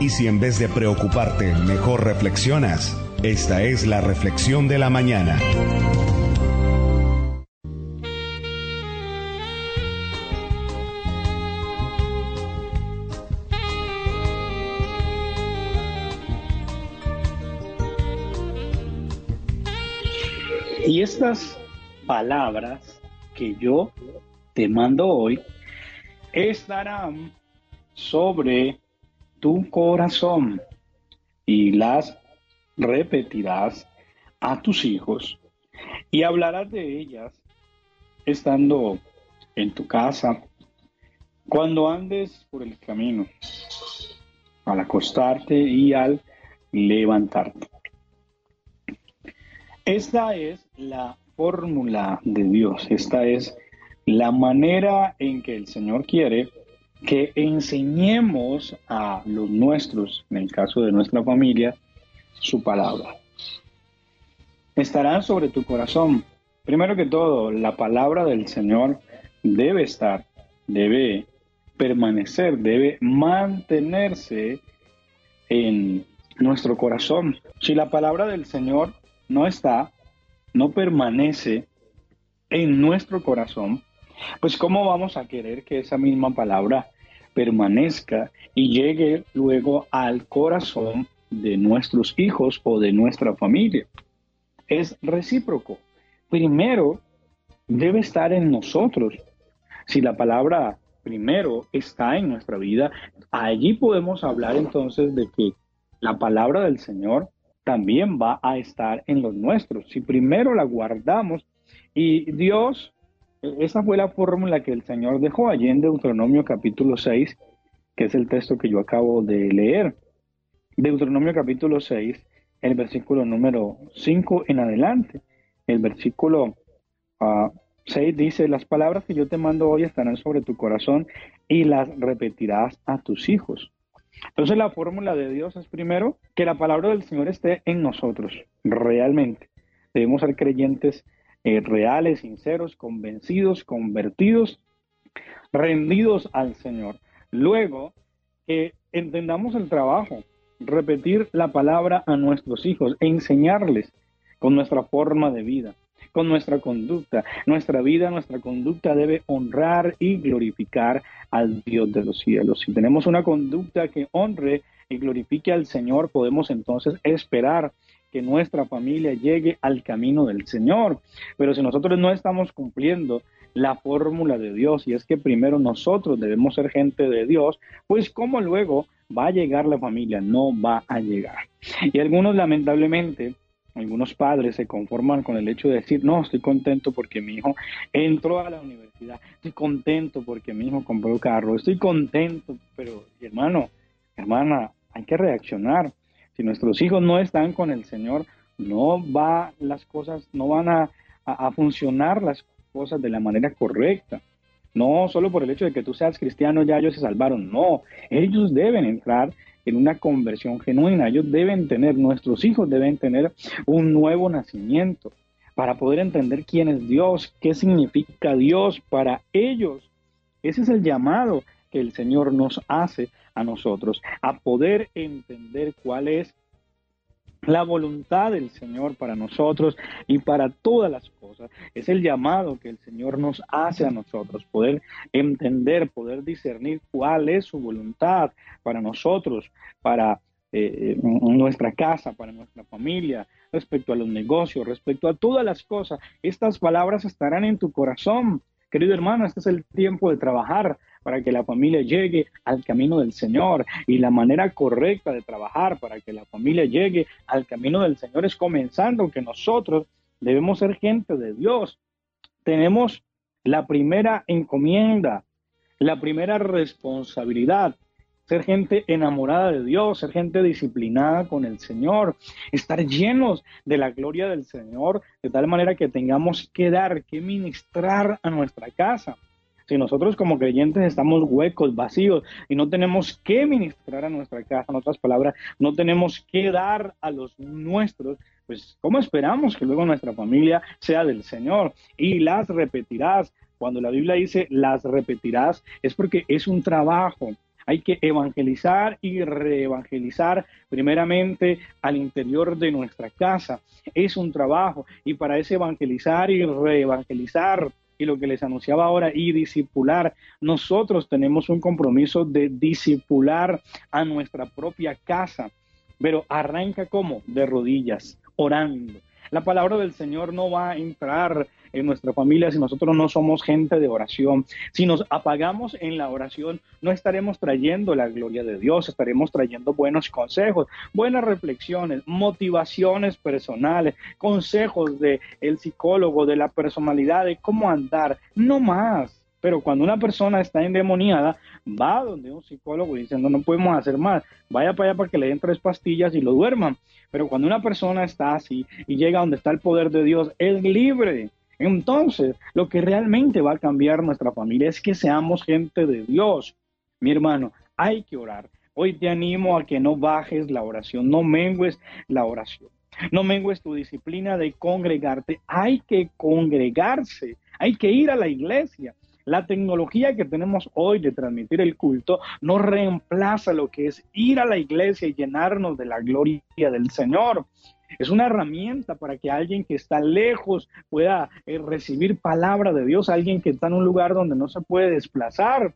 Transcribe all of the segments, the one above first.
Y si en vez de preocuparte, mejor reflexionas, esta es la reflexión de la mañana. Y estas palabras que yo te mando hoy estarán sobre tu corazón y las repetirás a tus hijos y hablarás de ellas estando en tu casa, cuando andes por el camino, al acostarte y al levantarte. Esta es la fórmula de Dios, esta es la manera en que el Señor quiere que enseñemos a los nuestros, en el caso de nuestra familia, su palabra. Estará sobre tu corazón. Primero que todo, la palabra del Señor debe estar, debe permanecer, debe mantenerse en nuestro corazón. Si la palabra del Señor no está, no permanece en nuestro corazón, pues ¿cómo vamos a querer que esa misma palabra permanezca y llegue luego al corazón de nuestros hijos o de nuestra familia? Es recíproco. Primero debe estar en nosotros. Si la palabra primero está en nuestra vida, allí podemos hablar entonces de que la palabra del Señor también va a estar en los nuestros. Si primero la guardamos y Dios esa fue la fórmula que el Señor dejó allí en Deuteronomio capítulo 6, que es el texto que yo acabo de leer. Deuteronomio capítulo 6, el versículo número 5 en adelante. El versículo 6 ah, dice, las palabras que yo te mando hoy estarán sobre tu corazón y las repetirás a tus hijos. Entonces la fórmula de Dios es primero que la palabra del Señor esté en nosotros, realmente. Debemos ser creyentes eh, reales, sinceros, convencidos, convertidos, rendidos al Señor. Luego, que entendamos el trabajo, repetir la palabra a nuestros hijos, enseñarles con nuestra forma de vida, con nuestra conducta. Nuestra vida, nuestra conducta debe honrar y glorificar al Dios de los cielos. Si tenemos una conducta que honre y glorifique al Señor, podemos entonces esperar que nuestra familia llegue al camino del Señor. Pero si nosotros no estamos cumpliendo la fórmula de Dios, y es que primero nosotros debemos ser gente de Dios, pues cómo luego va a llegar la familia, no va a llegar. Y algunos lamentablemente, algunos padres se conforman con el hecho de decir, no, estoy contento porque mi hijo entró a la universidad, estoy contento porque mi hijo compró carro, estoy contento, pero hermano, hermana, hay que reaccionar. Si nuestros hijos no están con el Señor, no va las cosas, no van a, a, funcionar las cosas de la manera correcta. No solo por el hecho de que tú seas cristiano ya ellos se salvaron, no, ellos deben entrar en una conversión genuina, ellos deben tener, nuestros hijos deben tener un nuevo nacimiento para poder entender quién es Dios, qué significa Dios para ellos. Ese es el llamado que el Señor nos hace a nosotros, a poder entender cuál es la voluntad del Señor para nosotros y para todas las cosas. Es el llamado que el Señor nos hace a nosotros, poder entender, poder discernir cuál es su voluntad para nosotros, para eh, nuestra casa, para nuestra familia, respecto a los negocios, respecto a todas las cosas. Estas palabras estarán en tu corazón. Querido hermano, este es el tiempo de trabajar para que la familia llegue al camino del Señor. Y la manera correcta de trabajar para que la familia llegue al camino del Señor es comenzando que nosotros debemos ser gente de Dios. Tenemos la primera encomienda, la primera responsabilidad ser gente enamorada de Dios, ser gente disciplinada con el Señor, estar llenos de la gloria del Señor, de tal manera que tengamos que dar, que ministrar a nuestra casa. Si nosotros como creyentes estamos huecos, vacíos y no tenemos que ministrar a nuestra casa, en otras palabras, no tenemos que dar a los nuestros, pues ¿cómo esperamos que luego nuestra familia sea del Señor? Y las repetirás. Cuando la Biblia dice las repetirás, es porque es un trabajo. Hay que evangelizar y reevangelizar primeramente al interior de nuestra casa. Es un trabajo y para ese evangelizar y reevangelizar y lo que les anunciaba ahora y disipular, nosotros tenemos un compromiso de disipular a nuestra propia casa. Pero arranca como? De rodillas, orando. La palabra del Señor no va a entrar en nuestra familia si nosotros no somos gente de oración. Si nos apagamos en la oración, no estaremos trayendo la gloria de Dios, estaremos trayendo buenos consejos, buenas reflexiones, motivaciones personales, consejos de el psicólogo, de la personalidad, de cómo andar, no más. Pero cuando una persona está endemoniada, va donde un psicólogo diciendo no podemos hacer más, vaya para allá para que le den tres pastillas y lo duerman. Pero cuando una persona está así y llega donde está el poder de Dios, es libre. Entonces, lo que realmente va a cambiar nuestra familia es que seamos gente de Dios. Mi hermano, hay que orar. Hoy te animo a que no bajes la oración, no mengues la oración. No mengues tu disciplina de congregarte. Hay que congregarse, hay que ir a la iglesia. La tecnología que tenemos hoy de transmitir el culto no reemplaza lo que es ir a la iglesia y llenarnos de la gloria del Señor. Es una herramienta para que alguien que está lejos pueda eh, recibir palabra de Dios, alguien que está en un lugar donde no se puede desplazar.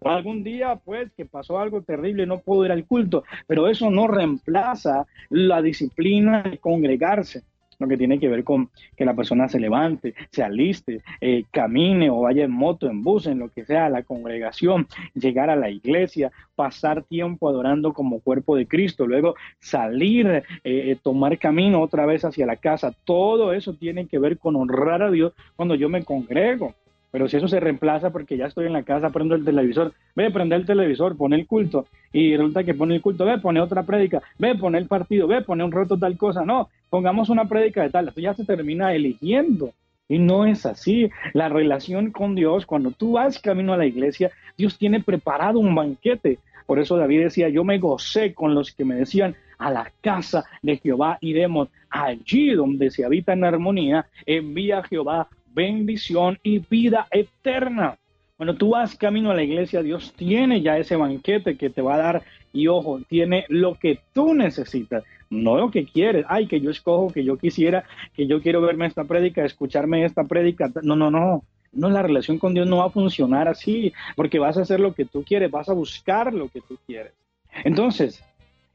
O algún día, pues, que pasó algo terrible, no puedo ir al culto, pero eso no reemplaza la disciplina de congregarse lo que tiene que ver con que la persona se levante, se aliste, eh, camine o vaya en moto, en bus, en lo que sea, a la congregación, llegar a la iglesia, pasar tiempo adorando como cuerpo de Cristo, luego salir, eh, eh, tomar camino otra vez hacia la casa. Todo eso tiene que ver con honrar a Dios cuando yo me congrego. Pero si eso se reemplaza porque ya estoy en la casa, prendo el televisor, ve, prende el televisor, pone el culto, y resulta que pone el culto, ve, pone otra prédica, ve, pone el partido, ve, pone un reto tal cosa, no, pongamos una prédica de tal, esto ya se termina eligiendo. Y no es así. La relación con Dios, cuando tú vas camino a la iglesia, Dios tiene preparado un banquete. Por eso David decía, yo me gocé con los que me decían, a la casa de Jehová iremos. Allí donde se habita en armonía, envía Jehová bendición y vida eterna. Cuando tú vas camino a la iglesia, Dios tiene ya ese banquete que te va a dar y ojo, tiene lo que tú necesitas, no lo que quieres. Ay, que yo escojo, que yo quisiera, que yo quiero verme esta prédica, escucharme esta prédica. No, no, no. No, la relación con Dios no va a funcionar así, porque vas a hacer lo que tú quieres, vas a buscar lo que tú quieres. Entonces,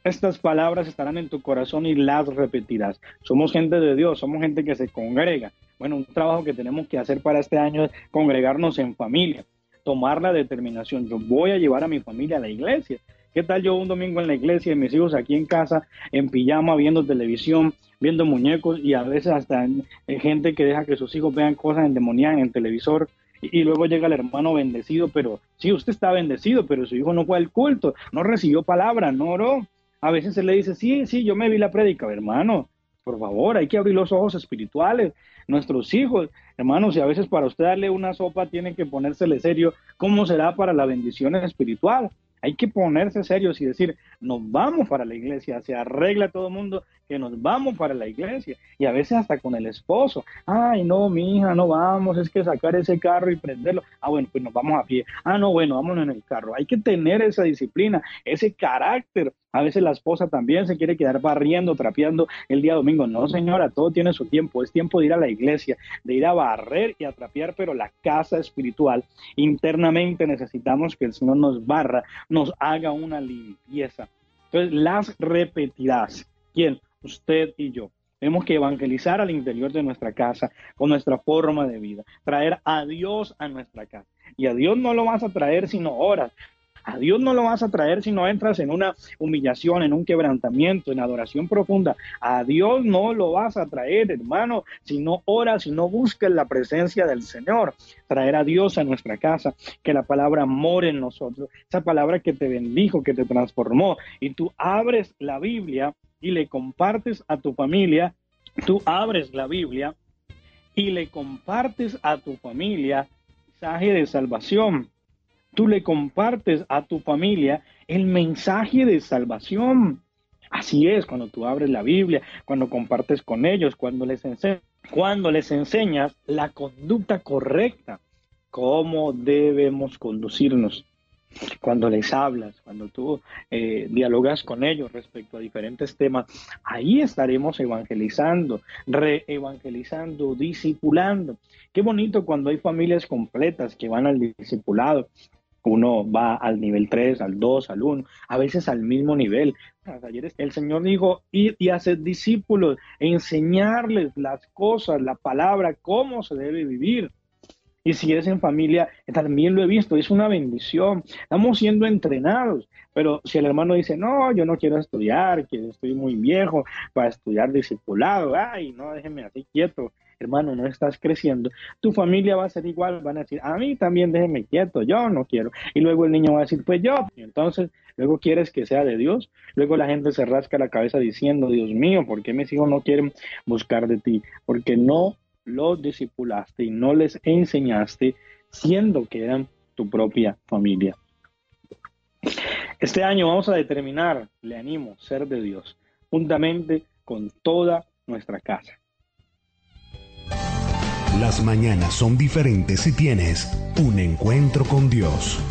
estas palabras estarán en tu corazón y las repetirás. Somos gente de Dios, somos gente que se congrega. Bueno, un trabajo que tenemos que hacer para este año es congregarnos en familia, tomar la determinación. Yo voy a llevar a mi familia a la iglesia. ¿Qué tal yo un domingo en la iglesia y mis hijos aquí en casa, en pijama, viendo televisión, viendo muñecos y a veces hasta gente que deja que sus hijos vean cosas endemoniadas en el televisor? Y, luego llega el hermano bendecido, pero sí, usted está bendecido, pero su hijo no fue al culto, no recibió palabra, no oró. A veces se le dice, sí, sí, yo me vi la prédica, hermano, por favor, hay que abrir los ojos espirituales. Nuestros hijos, hermanos, y a veces para usted darle una sopa tiene que ponérsele serio, ¿cómo será para la bendición espiritual? Hay que ponerse serios y decir, nos vamos para la iglesia, se arregla todo el mundo que nos vamos para la iglesia y a veces hasta con el esposo. Ay, no, mi hija, no vamos, es que sacar ese carro y prenderlo. Ah, bueno, pues nos vamos a pie. Ah, no, bueno, vámonos en el carro. Hay que tener esa disciplina, ese carácter a veces la esposa también se quiere quedar barriendo, trapeando el día domingo. No, señora, todo tiene su tiempo. Es tiempo de ir a la iglesia, de ir a barrer y a trapear, pero la casa espiritual. Internamente necesitamos que el Señor nos barra, nos haga una limpieza. Entonces, las repetirás. ¿Quién? Usted y yo. Tenemos que evangelizar al interior de nuestra casa con nuestra forma de vida, traer a Dios a nuestra casa. Y a Dios no lo vas a traer sino horas, a Dios no lo vas a traer si no entras en una humillación, en un quebrantamiento, en adoración profunda. A Dios no lo vas a traer, hermano, si no oras, si no buscas la presencia del Señor. Traer a Dios a nuestra casa, que la palabra more en nosotros, esa palabra que te bendijo, que te transformó. Y tú abres la Biblia y le compartes a tu familia, tú abres la Biblia y le compartes a tu familia mensaje de salvación tú le compartes a tu familia el mensaje de salvación. Así es, cuando tú abres la Biblia, cuando compartes con ellos, cuando les, cuando les enseñas la conducta correcta, cómo debemos conducirnos. cuando les hablas, cuando tú eh, dialogas con ellos respecto a diferentes temas, ahí estaremos evangelizando, reevangelizando, discipulando. Qué bonito cuando hay familias completas que van al discipulado. Uno va al nivel 3, al 2, al 1, a veces al mismo nivel. Ayer el Señor dijo ir y hacer discípulos, enseñarles las cosas, la palabra, cómo se debe vivir. Y si eres en familia, también lo he visto, es una bendición. Estamos siendo entrenados. Pero si el hermano dice, no, yo no quiero estudiar, que estoy muy viejo para estudiar discipulado, ay, no, déjeme así quieto, hermano, no estás creciendo, tu familia va a ser igual, van a decir, a mí también déjeme quieto, yo no quiero. Y luego el niño va a decir, pues yo. Y entonces, luego quieres que sea de Dios. Luego la gente se rasca la cabeza diciendo, Dios mío, ¿por qué mis hijos no quieren buscar de ti? Porque no los discipulaste y no les enseñaste siendo que eran tu propia familia. Este año vamos a determinar, le animo, ser de Dios, juntamente con toda nuestra casa. Las mañanas son diferentes si tienes un encuentro con Dios.